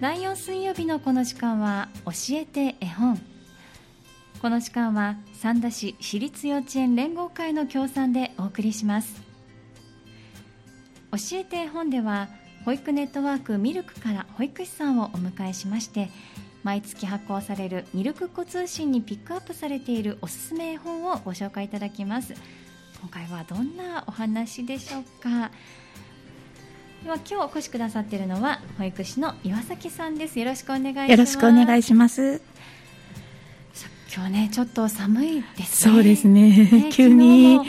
第4水曜日のこの時間は教えて絵本。この時間は三田市私立幼稚園連合会の協賛でお送りします。教えて絵本では保育ネットワークミルクから保育士さんをお迎えしまして毎月発行されるミルクっ子通信にピックアップされているおすすめ絵本をご紹介いただきます。今回はどんなお話でしょうか。では今日お越しくださっているのは保育士の岩崎さんです。よろしくお願いします。よろしくお願いします。今日ねちょっと寒いですね。そうですね、ね、急に。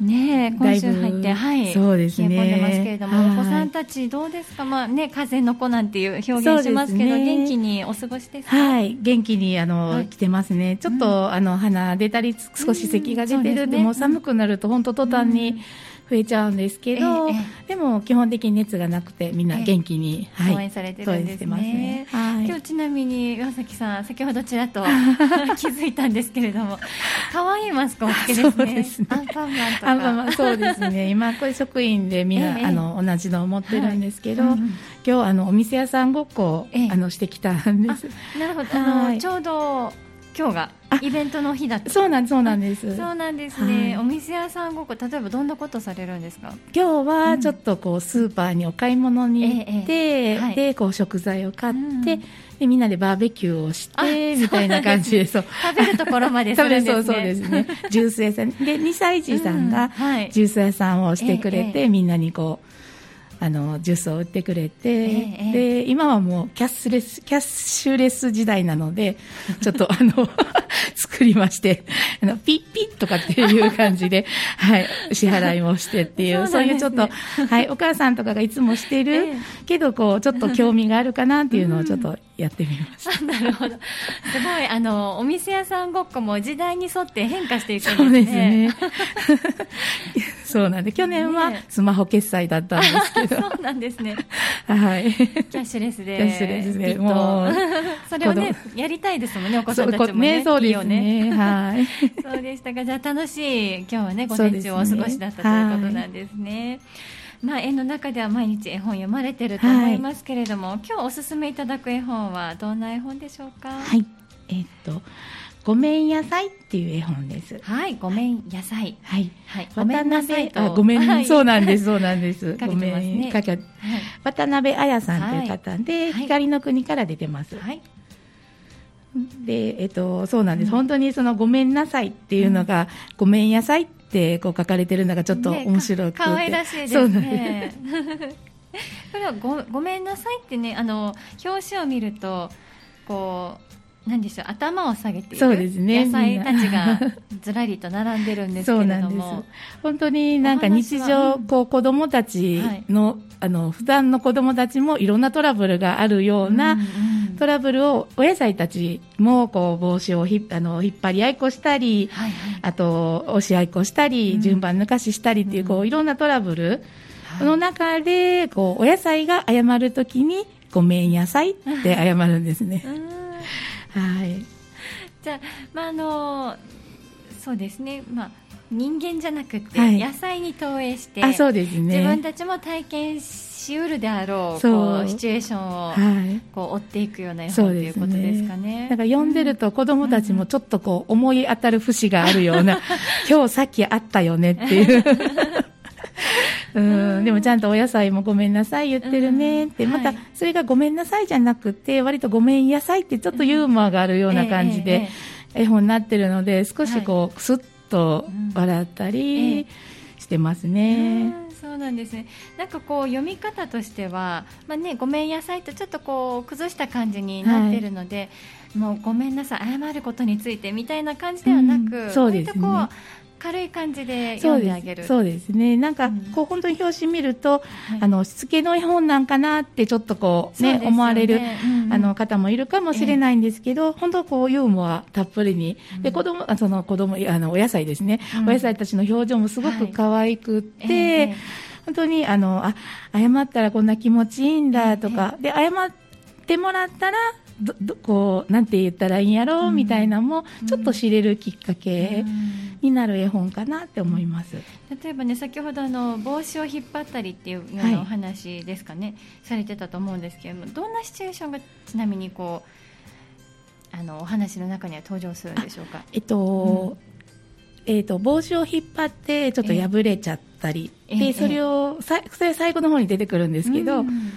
ね今週入ってはいそうですね。冷え込んでますけれども、お子さんたちどうですか？まあね風の子なんていう表現しますけど、ね、元気にお過ごしですか？はい。元気にあの、はい、来てますね。ちょっと、うん、あの鼻出たり少し咳が出てる。うん、もう寒くなると本当途端に、うん増えちゃうんですけど、えー、でも基本的に熱がなくてみんな元気に、えー、はい、応援されてるんですね、ね、はい、今日ちなみに岩崎さん先ほどちらっと 気づいたんですけれども 可愛いマスクをつけですね。ですね。アンパンマンとか。アンパンマンそうですね。今これ職員でみんな、えー、あの同じのを持ってるんですけど、はいうん、今日あのお店屋さんごっこ、あのしてきたんです。なるほど。あの、ちょうど今日がイベントの日だった。そうなんそうなんです。そうなんですね、はい、お店屋さんごっこ例えばどんなことされるんですか？今日はちょっとこうスーパーにお買い物に行って、ええはい、でこう食材を買って、うん、でみんなでバーベキューをしてみたいな感じでそう食べるところまでするんですね。そうそうですね。ジュース屋さん。で2歳児さんがジュース屋さんをしてくれて、え、みんなにこうあのジュースを売ってくれて、えー、で今はもうキャッシュレスキャッシュレス時代なので ちょっとあの 作りましてあのピッピッとかっていう感じで、はい、支払いもしてっていうそう、ね,、いうちょっと、はい、お母さんとかがいつもしてる、えー、けどこうちょっと興味があるかなっていうのをちょっとやってみました、うん、なるほど。すごいあのお店屋さんごっこも時代に沿って変化していくんですねそうなんで去年はスマホ決済だったんですけど、そうなんですね。はい。キャッシュレスでキャッシュレスでもう それをねやりたいですもんねお子さんたちもねそうですね。はい。そうでしたかじゃあ楽しい今日はね午前中お過ごしだったということなんですね。まあ、絵の中では毎日絵本読まれてると思いますけれども、はい、今日おすすめいただく絵本はどんな絵本でしょうか？はい。えー、っとごめん野菜っていう絵本です。はい、ごめん野菜。はい。はい、ごめんなさいと。ごめん、はい、そうなんです、そうなんです。ごめん、かけ、はい、渡辺彩さんという方で、はい、光の国から出てます。はい。で、えっと、そうなんです、うん、本当にそのごめんなさいっていうのが、うん、ごめん野菜ってこう書かれてるのがちょっと面白くて。可、愛、らしいですね。これはごごめんなさいってね、あの表紙を見ると、こう何でしょう頭を下げているそうです、ね、野菜たちがずらりと並んでるんですけれども。本当になんか日常こう子供たちの、はい、あの普段の子供たちもいろんなトラブルがあるような、トラブルをお野菜たちもこう帽子をひあの引っ張り合いっこしたり、はいはい、あと押し合いっこしたり、うん、順番抜かししたりっていうこういろんなトラブルの中でこうお野菜が謝るときにごめん野菜って謝るんですね。はい、じゃあ、まああのそうですね、まあ、人間じゃなくて、野菜に投影してあそうです、ね、自分たちも体験しうるであろうこうシチュエーションを、はい、こう追っていくような絵本ということですかね。だから読んでると子供たちもちょっとこう思い当たる節があるような、今日さっきあったよね。っていううん、でもちゃんとお野菜もごめんなさい言ってるね。って、またそれがごめんなさいじゃなくて、割とごめん野菜ってちょっとユーモアがあるような感じで、絵本になってるので、少しこう、くすっと笑ったりしてますね。そうなんですね。なんかこう読み方としては、まあね、ごめん野菜とちょっとこう崩した感じになってるので、はい、もうごめんなさい謝ることについてみたいな感じではなく、うん、そうですね。軽い感じで読んであげる。そうですね。なんか、こう本当に表紙見ると、あのしつけの絵本なんかなってちょっとこうね、ね、思われる、うんうん、あの方もいるかもしれないんですけど、えー、本当こうユーモアたっぷりに、で子供あその子供あのお野菜ですね、お野菜たちの表情もすごく可愛くって、はいえー、本当にあのあ謝ったらこんな気持ちいいんだとか、で謝ってもらったらどどこうなんて言ったらいいんやろうみたいなのもちょっと知れるきっかけになる絵本かなって思います。例えばね先ほどあの帽子を引っ張ったりっていうようなお話ですかね、はい、されてたと思うんですけれどもどんなシチュエーションがちなみにこうあのお話の中には登場するんでしょうか？えっと、うん。えーと、帽子を引っ張ってちょっと破れちゃったり、えー、でそれをさそれ最後の方に出てくるんですけど、うん、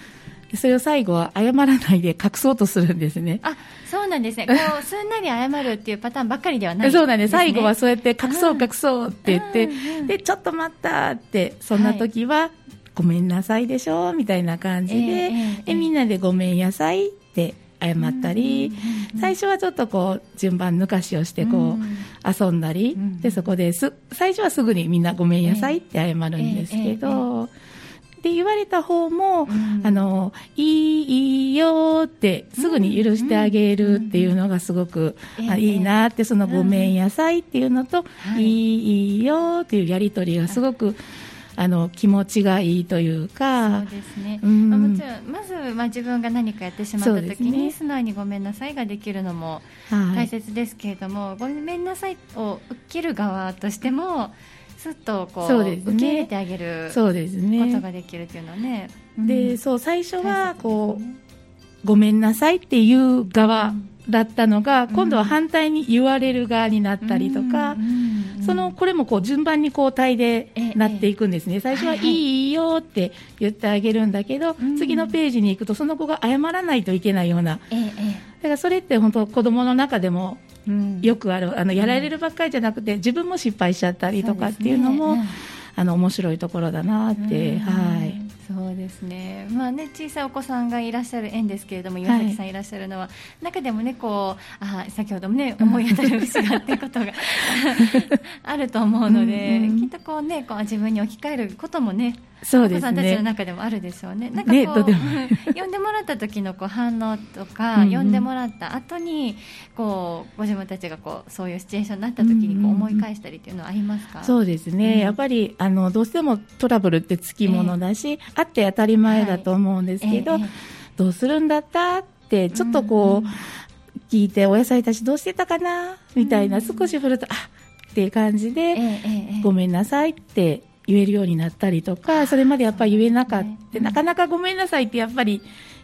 それを最後は謝らないで隠そうとするんですね。あそうなんですね。こう すんなり謝るっていうパターンばっかりではない、ね、そうなんです。最後はそうやって隠そう隠そうって言って、うん、でちょっと待ったってそんな時は、はい、ごめんなさいでしょみたいな感じで、えー、でみんなでごめんなさいって謝ったり、最初はちょっとこう順番抜かしをしてこう遊んだり、でそこです最初はすぐにみんなごめんなさいって謝るんですけど。で言われた方も、うん、あのいいいいよってすぐに許してあげるっていうのがすごく、うん、あいいなってそのごめんなさいっていうのと、いい。いいよっていうやり取りがすごく、あの気持ちがいいというか、そうですね。うん、まあ、もちろんまずまあ自分が何かやってしまった時に、ね、素直にごめんなさいができるのも大切ですけれども、はい、ごめんなさいを受ける側としても。すっとこう、ね、受け入れてあげるそうですね。ことができるっていうのはね。で、そう最初はこう、ね、ごめんなさいっていう側だったのが、うん、今度は反対に言われる側になったりとか、うん。うん。そのこれもこう順番に交代でなっていくんですね、最初はいいよって言ってあげるんだけど、次のページに行くとその子が謝らないといけないような、だからそれって本当子供の中でもよくあるあのやられるばっかりじゃなくて自分も失敗しちゃったりとかっていうのも、あの面白いところだなって、はい。そうですね、まあね、小さいお子さんがいらっしゃる園ですけれども、岩崎さんいらっしゃるのは、はい、中でもね、こうあ先ほどもね、思い当たる節があってことが あると思うので、うんうん、きっとこうね、こう自分に置き換えることもね、そうですね、お子さんたちの中でもあるでしょうね。なんかこう、ね、呼んでもらった時のこう反応とか、呼んでもらった後にこうご自分たちがこうそういうシチュエーションになった時にこう思い返したりっていうのはありますか？そうですね。うん、やっぱりあのどうしてもトラブルってつきものだし、えー、あって当たり前だと思うんですけど、はいえー、どうするんだったってちょっとこう、聞いてお野菜たちどうしてたかなみたいな、少し振るとあっていう感じで、えー、ごめんなさいって言えるようになったりとか、それまでやっぱり言えなかった、なかなかごめんなさいってやっぱり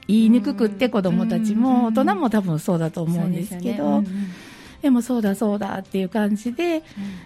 言いにくくって子供たちも、大人も多分そうだと思うんですけど、でもそうだそうだっていう感じで、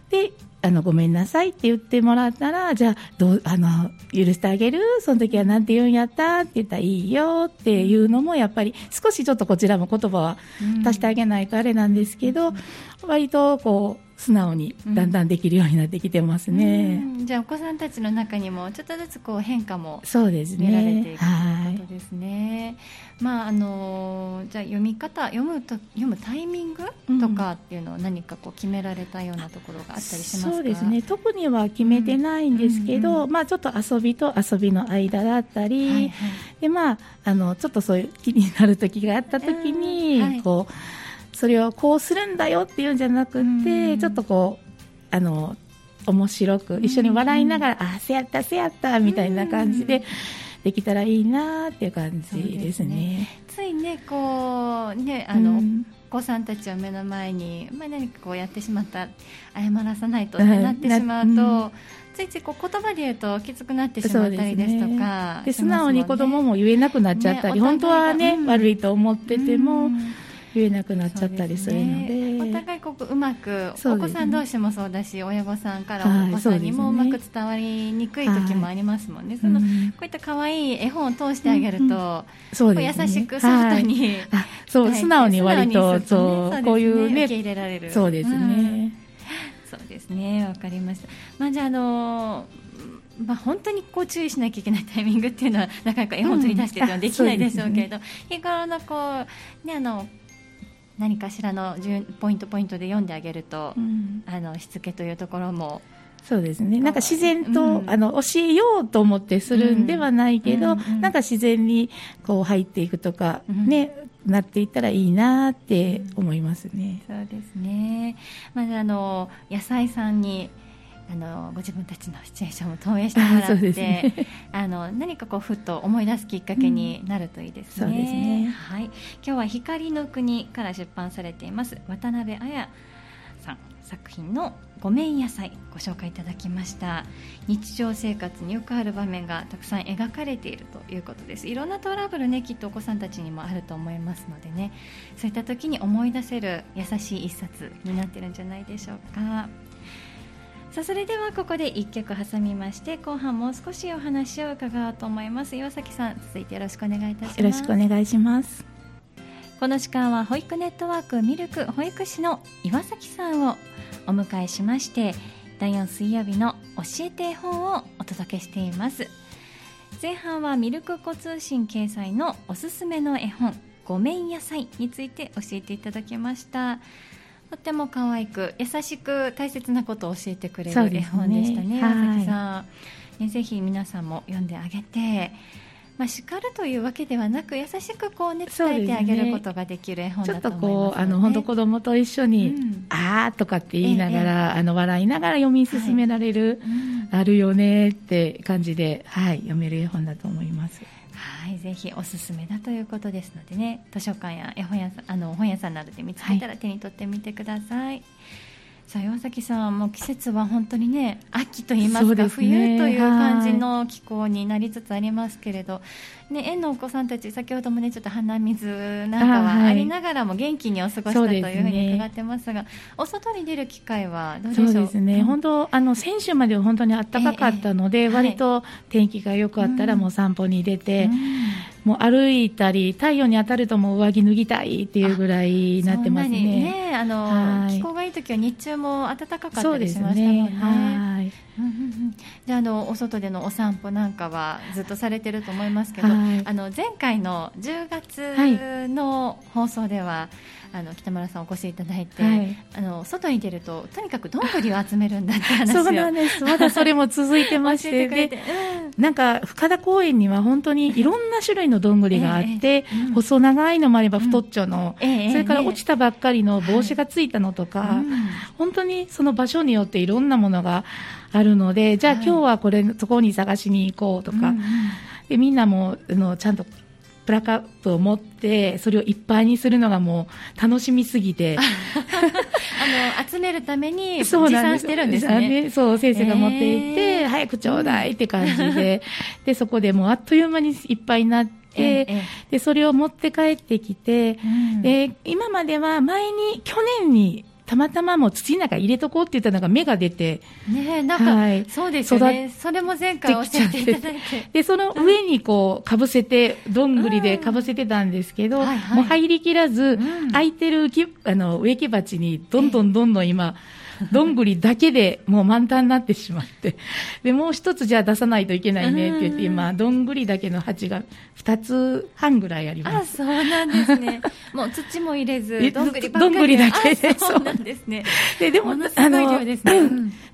で、あの、ごめんなさいって言ってもらったら、じゃあ、どう、あの、許してあげる？その時はなんて言うんやった？って言ったらいいよっていうのも、やっぱり少しちょっとこちらも言葉は足してあげないとあれなんですけど、割とこう、素直にだんだんできるようになってきてますね、うん、じゃあお子さんたちの中にもちょっとずつこう変化もそうですね。見られていくということですね。まああのじゃあ読み方読むと読むタイミングとかっていうのを何かこう決められたようなところがあったりしますか？そうですね。特には決めてないんですけど、うん。うん、まあちょっと遊びと遊びの間だったり、はいはい、でまああのちょっとそういう気になる時があった時に、はい、こう。それをこうするんだよっていうんじゃなくて、ちょっとこうあの面白く一緒に笑いながら、あせやったせやったみたいな感じで。できたらいいなっていう感じですね。すね。ついねこうねあの、お子さんたちを目の前に、まあ、何かこうやってしまった謝らさないとってなってしまうと、ついついこう言葉で言うときつくなってしまったりですとかで、ね、素直に子供も言えなくなっちゃったり、ね、本当はね、うん、悪いと思ってても。うん言えなくなっちゃったりするので、ね、お互いこううまく、お子さん同士もそうだし親御さんからお子さんにもうまく伝わりにくい時もありますもんね、はい、そのこういった可愛い絵本を通してあげると、うん優しくソフトに、はい、そう素直に割とそう、こういうね。受け入れられる。そうですね、うん、そうですね。わかりました。まあじゃああのまあ、本当にこう注意しなきゃいけないタイミングっていうのはなかなか絵本取り出してというのはできないでしょうけれど、うん。ね、日頃のこう、ね、あの何かしらのポイントポイントで読んであげると、うん、あのしつけというところもそうですね。なんか自然と、うん、あの、教えようと思ってするんではないけど、うん、なんか自然にこう入っていくとか、ね、なっていったらいいなって思いますね。そうですね。まずあの、野菜さんに、あのご自分たちのシチュエーションも投影してもらって、ね、あの何かこうふっと思い出すきっかけになるといいですね。うん、すね。はい、今日は光の国から出版されています。渡辺彩さん作品のごめん野菜ご紹介いただきました。日常生活によくある場面がたくさん描かれているということです。いろんなトラブルねきっとお子さんたちにもあると思いますのでね。そういった時に思い出せる優しい一冊になってるんじゃないでしょうかさあそれではここで1曲挟みまして後半もう少しお話を伺おうと思います。岩崎さん続いてよろしくお願いいたします。よろしくお願いします。この時間は保育ネットワークミルク保育士の岩崎さんをお迎えしまして第4水曜日の教えて絵本をお届けしています。前半はミルク子通信掲載のおすすめの絵本ごめん野菜について教えていただきましたとっても可愛く優しく大切なことを教えてくれる絵本でしたね、ね岩崎さん、ね、ぜひ皆さんも読んであげてまあ、叱るというわけではなく優しくこう、ね、伝えてあげることができる絵本だと思います、ね、ちょっとこうあの本当子供と一緒に、うん、あーとかって言いながら、ええ、あの笑いながら読み進められる、はい、あるよねって感じで、はい、読める絵本だと思います。はい、ぜひおすすめだということですのでね、図書館や絵本屋さん、あの本屋さんなどで見つけたら手に取ってみてください。はいさあ岩崎さんも季節は本当にね秋と言いますか、ね、冬という感じの気候になりつつありますけれど、ね、園のお子さんたち先ほどもねちょっと鼻水なんかはありながらも元気にお過ごしたというふうに伺ってますが、ね、お外に出る機会はどうでしょう？そうですね、本当あの先週までは本当に暖かかったので、えー、割と天気が良かったらもう散歩に出て、うんもう歩いたり太陽に当たるともう上着脱ぎたいっていうぐらいになってますね。ねあの、はい、気候がいい時は日中も暖かかったりしましたもんね。はい。じゃあのお外でのお散歩なんかはずっとされてると思いますけど、はい、あの前回の10月の放送では、はいあの北村さんお越しいただいて、はい、あの外に出るととにかくどんぐりを集めるんだって話をそうなんです。まだそれも続いてまして。で、うん、なんか深田公園には本当にいろんな種類のどんぐりがあって、えーうん、細長いのもあれば太っちょの、うん、それから落ちたばっかりの帽子がついたのとか、はい、本当にその場所によっていろんなものがあるのでじゃあ今日はこれ、そこに探しに行こうとか、でみんなもあのちゃんとプラカップを持ってそれをいっぱいにするのがもう楽しみすぎて。あの集めるために持参してるんですね。そう先生が持っていって、えー、早くちょうだいって感じででそこでもうあっという間にいっぱいになって。ええ、でそれを持って帰ってきて、うん、で今までは前に去年にたまたまもう土の中入れとこうって言ったのが芽が出て、ねなんか、はい、そうですよね、それも前回教えていただいて、でその上にこうかぶせて、どんぐりでかぶせてたんですけど、うんはいはい、もう入りきらず、うん、空いてるきあの植木鉢にどんどんどんどん今、どんぐりだけでもう満タンになってしまって、で、もう一つじゃあ出さないといけないねって言って、今、どんぐりだけの鉢が2つ半ぐらいあります。あ、そうなんですね。もう土も入れず、どんぐりどんぐりだけで。そうなんですね。で、でも、あの、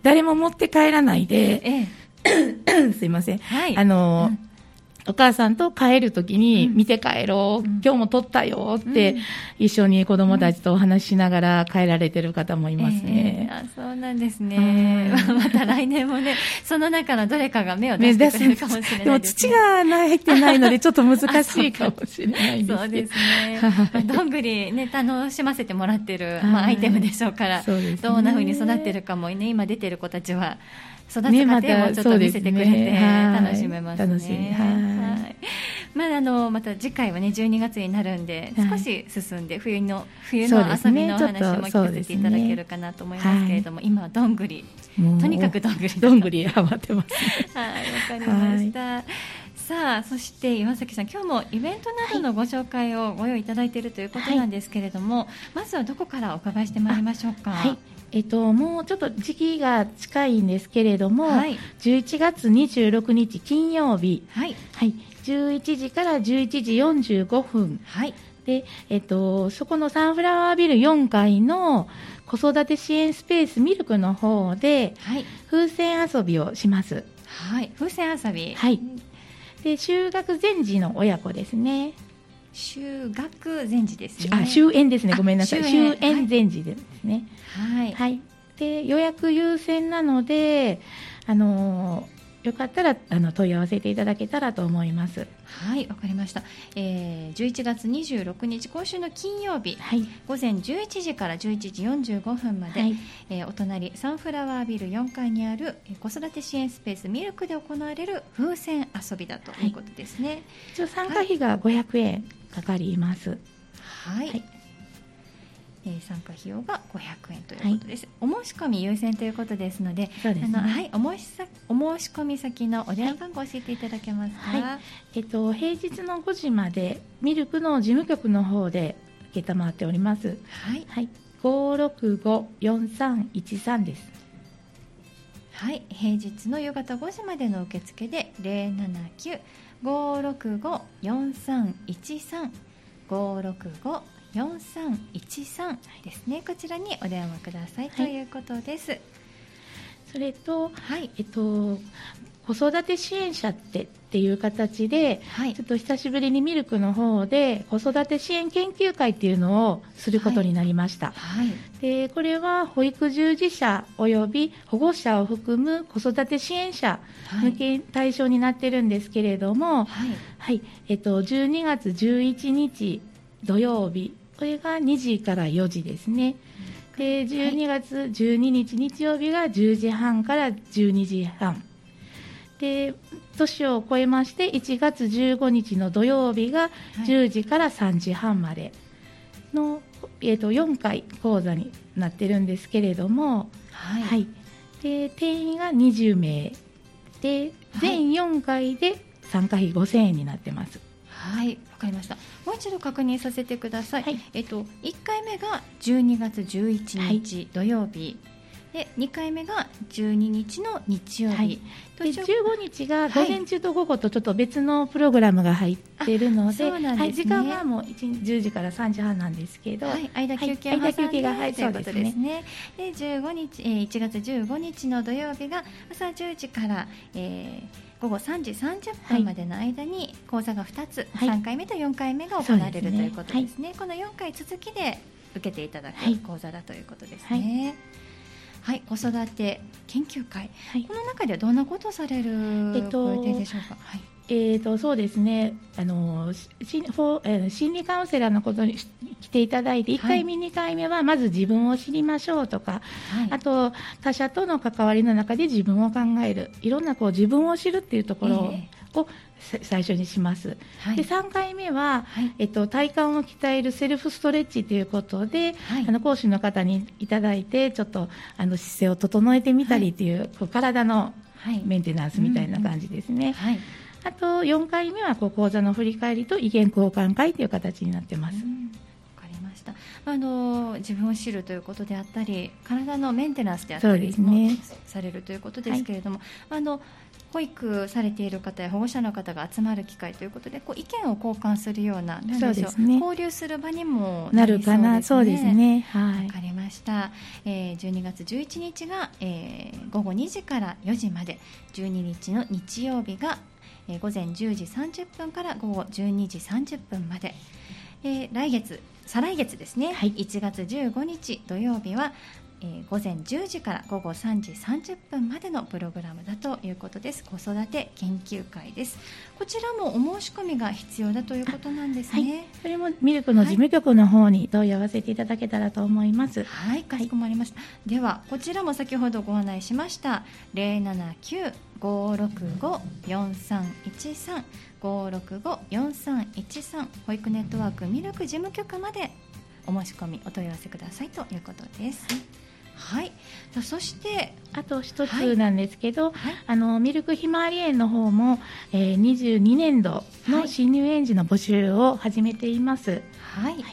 誰も持って帰らないで、ええ、すいません。はい。あの、うんお母さんと帰るときに、見て帰ろう、うん、今日も撮ったよって、一緒に子供たちとお話ししながら帰られてる方もいますね。えー、あそうなんですね。また来年もね、その中のどれかが目を出してくれるかもしれないです、ね、でも土が入ってないので、ちょっと難しいかもしれないですそうですね。どんぐりね、楽しませてもらってる、まあ、アイテムでしょうから、ね、どんなふうに育ってるかもね、今出てる子たちは、育つ過程もちょっと見せてくれて、楽しめますね。はい。まああのまた次回はね12月になるんで少し進んで冬の冬の遊びのお話も聞かせていただけるかなと思いますけれども、今はどんぐり。とにかくどんぐりどんぐりハマってます。はいわかりました。さあそして岩崎さん今日もイベントなどのご紹介をご用意いただいているということなんですけれども、はい、まずはどこからお伺いしてまいりましょうか？はいえっと、もうちょっと時期が近いんですけれども、はい、11月26日金曜日、はい、はい、11時から11時45分、はい、でえっと、そこのサンフラワービル4階の子育て支援スペースミルクの方で、はい、風船遊びをします。はい、風船遊び、はい、で就学前時の親子ですね。就学前時ですね。あ、終園ですね。ごめんなさい。終園前時ですね。はい。はい。で予約優先なので、あのよかったらあの問い合わせていただけたらと思いますはいわかりました、えー、11月26日今週の金曜日、はい、午前11時から11時45分まで、はい、えー、お隣サンフラワービル4階にある子育て支援スペースミルクで行われる風船遊びだということですね、はい、一応参加費が500円かかります。はい、はい。えー、参加費用が500円ということです、はい、お申し込み優先ということですので、そうですね、あのはいお申しお申し込み先のお電話番号を教えていただけますか、はい、えっと平日の5時までミルクの事務局の方で承っております。はい、はい、五六五四三一三です。はい、平日の夕方5時までの受付で零七九五六五四三一三。五六五4313ですね、こちらにお電話ください、ということです。それと、はい、えっと、子育て支援者ってっていう形で、はい、ちょっと久しぶりにミルクの方で子育て支援研究会っていうのをすることになりました、はい、でこれは保育従事者および保護者を含む子育て支援者向け対象になってるんですけれども、はい、はい、えっと、12月11日土曜日。これが2時から4時ですね。で12月12日日曜日が10時半から12時半で年を超えまして1月15日の土曜日が10時から3時半までの、えー、と4回講座になってるんですけれども、はい、はい、で定員が20名で全4回で参加費5000円になってます。はいわかりました。もう一度確認させてください、はい、えっと、1回目が12月11日土曜日、はい、で2回目が12日の日曜日、はい、で15日が午前中と午後とちょっと別のプログラムが入っているのではい、時間はもう10時から3時半なんですけど、はい、間休憩間休憩が入るということですね。で15日、えー、1月15日の土曜日が朝10時から、えー午後3時30分までの間に講座が2つ、はい、3回目と4回目が行われる、ということですね、はい、この4回続きで受けていただく講座だということですね。はい、子育て研究会、この中ではどんなことをされる予定でしょうか？はい。えーと、そうですね。あの心心理カウンセラーのことに来ていただいて1回目、はい、2回目はまず自分を知りましょうとか、はい、あと他者との関わりの中で自分を考える。いろんなこう自分を知るっていうところを、えー最初にします、はい、で3回目は、はい、えっと、体幹を鍛えるセルフストレッチということで、はい、あの講師の方にいただいてちょっとあの姿勢を整えてみたりとい。う,、こう体のメンテナンスみたいな感じですね。はい。あと4回目はこう講座の振り返りと意見交換会という形になってます。わかりました。あの自分を知るということであったり体のメンテナンスであったりも、ね、されるということですけれども、はい、あの保育されている方や保護者の方が集まる機会ということでこう意見を交換するようなそうです、ね、交流する場にもなるかなそうですね。はい、わかりました、えー、12月11日が、えー、午後2時から4時まで。12日の日曜日がえー、午前10時30分から午後12時30分まで、えー、来月再来月ですね、はい、1月15日土曜日はえー、午前10時から午後3時30分までのプログラムだということです。子育て研究会です。こちらもお申し込みが必要だということなんですね、はい、それもミルクの事務局の方に問い合わせていただけたらと思います。はい、かしこまりました、はい、ではこちらも先ほどご案内しました。079 565-4313 565-4313保育ネットワークミルク事務局までお申し込みお問い合わせくださいということです。はいはい、そしてあと一つなんですけど、はい、あのミルクひまわり園の方も、えー、22年度の新入園児の募集を始めています。はい、はい。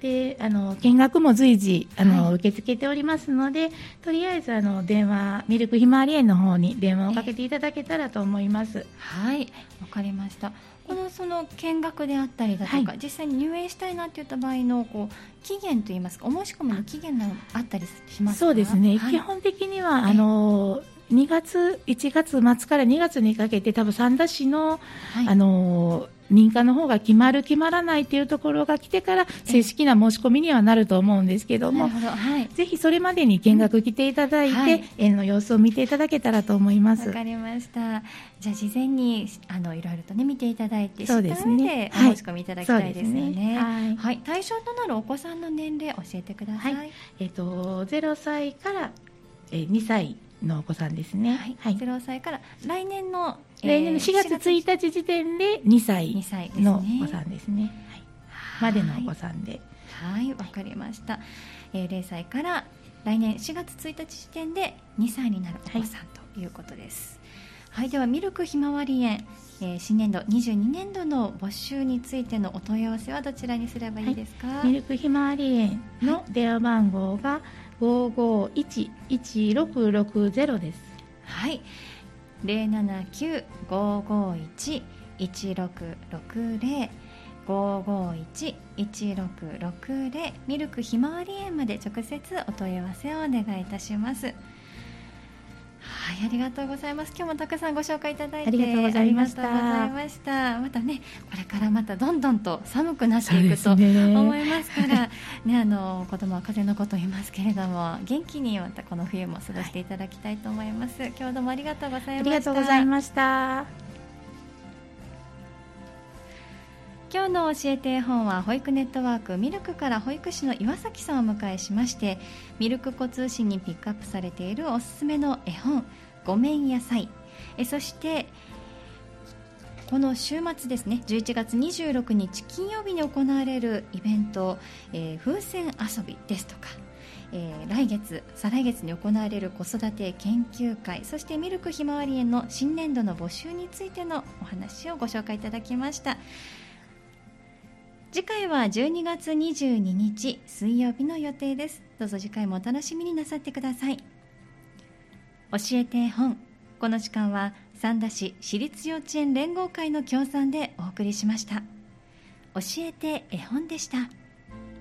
であの見学も随時あの、はい、受け付けておりますのでとりあえずあの電話ミルクひまわり園の方に電話をかけていただけたらと思います。はい。わかりましたこのその見学であったりだとか、はい、実際に入園したいなっていった場合のこう期限といいますかお申し込みの期限があったりしますそうですね、はい、基本的には、あの2月、1月末から2月にかけて多分三田市の、はい、あの認可の方が決まる決まらないというところが来てから正式な申し込みにはなると思うんですけども、はい、ぜひそれまでに見学来ていただいて、はい、園の様子を見ていただけたらと思います。わかりました。じゃあ事前にあのいろいろとね見ていただいてそうですね。お申し込みいただきたいですよね。はい、はい、対象となるお子さんの年齢教えてください、えっ、ー、と0歳から2歳のお子さんですね。はい。0歳から来年の、来年の4月1日時点で2歳のお子さんですね。はい。までのお子さんで。はい、わ、かりました。えー、0歳から来年4月1日時点で2歳になるお子さんということです。はい、はい、ではミルクひまわり園、えー、新年度22年度の募集についてのお問い合わせはどちらにすればいいですか、はい、ミルクひまわり園の電話番号が5511660です。はい。079-551-1660 551-1660ミルクひまわり園まで直接お問い合わせをお願いいたします。はい、ありがとうございます。今日もたくさんご紹介いただいてありがとうございました。またね、これからまたどんどんと寒くなっていくと思いますから、ね、あの子供は風邪のことを言いますけれども、元気にまたこの冬も過ごしていただきたいと思います。今日どうもありがとうございました。ありがとうございました。今日の教えて絵本は保育ネットワークミルクから保育士の岩崎さんを迎えしましてミルク子通信にピックアップされているおすすめの絵本「ごめん野菜」えそしてこの週末ですね11月26日金曜日に行われるイベント、えー、風船遊びですとかえー、来月、再来月に行われる子育て研究会そしてミルクひまわり園の新年度の募集についてのお話をご紹介いただきました。次回は12月22日水曜日の予定です。どうぞ次回もお楽しみになさってください。教えて絵本。この時間は三田市私立幼稚園連合会の協賛でお送りしました。教えて絵本でした。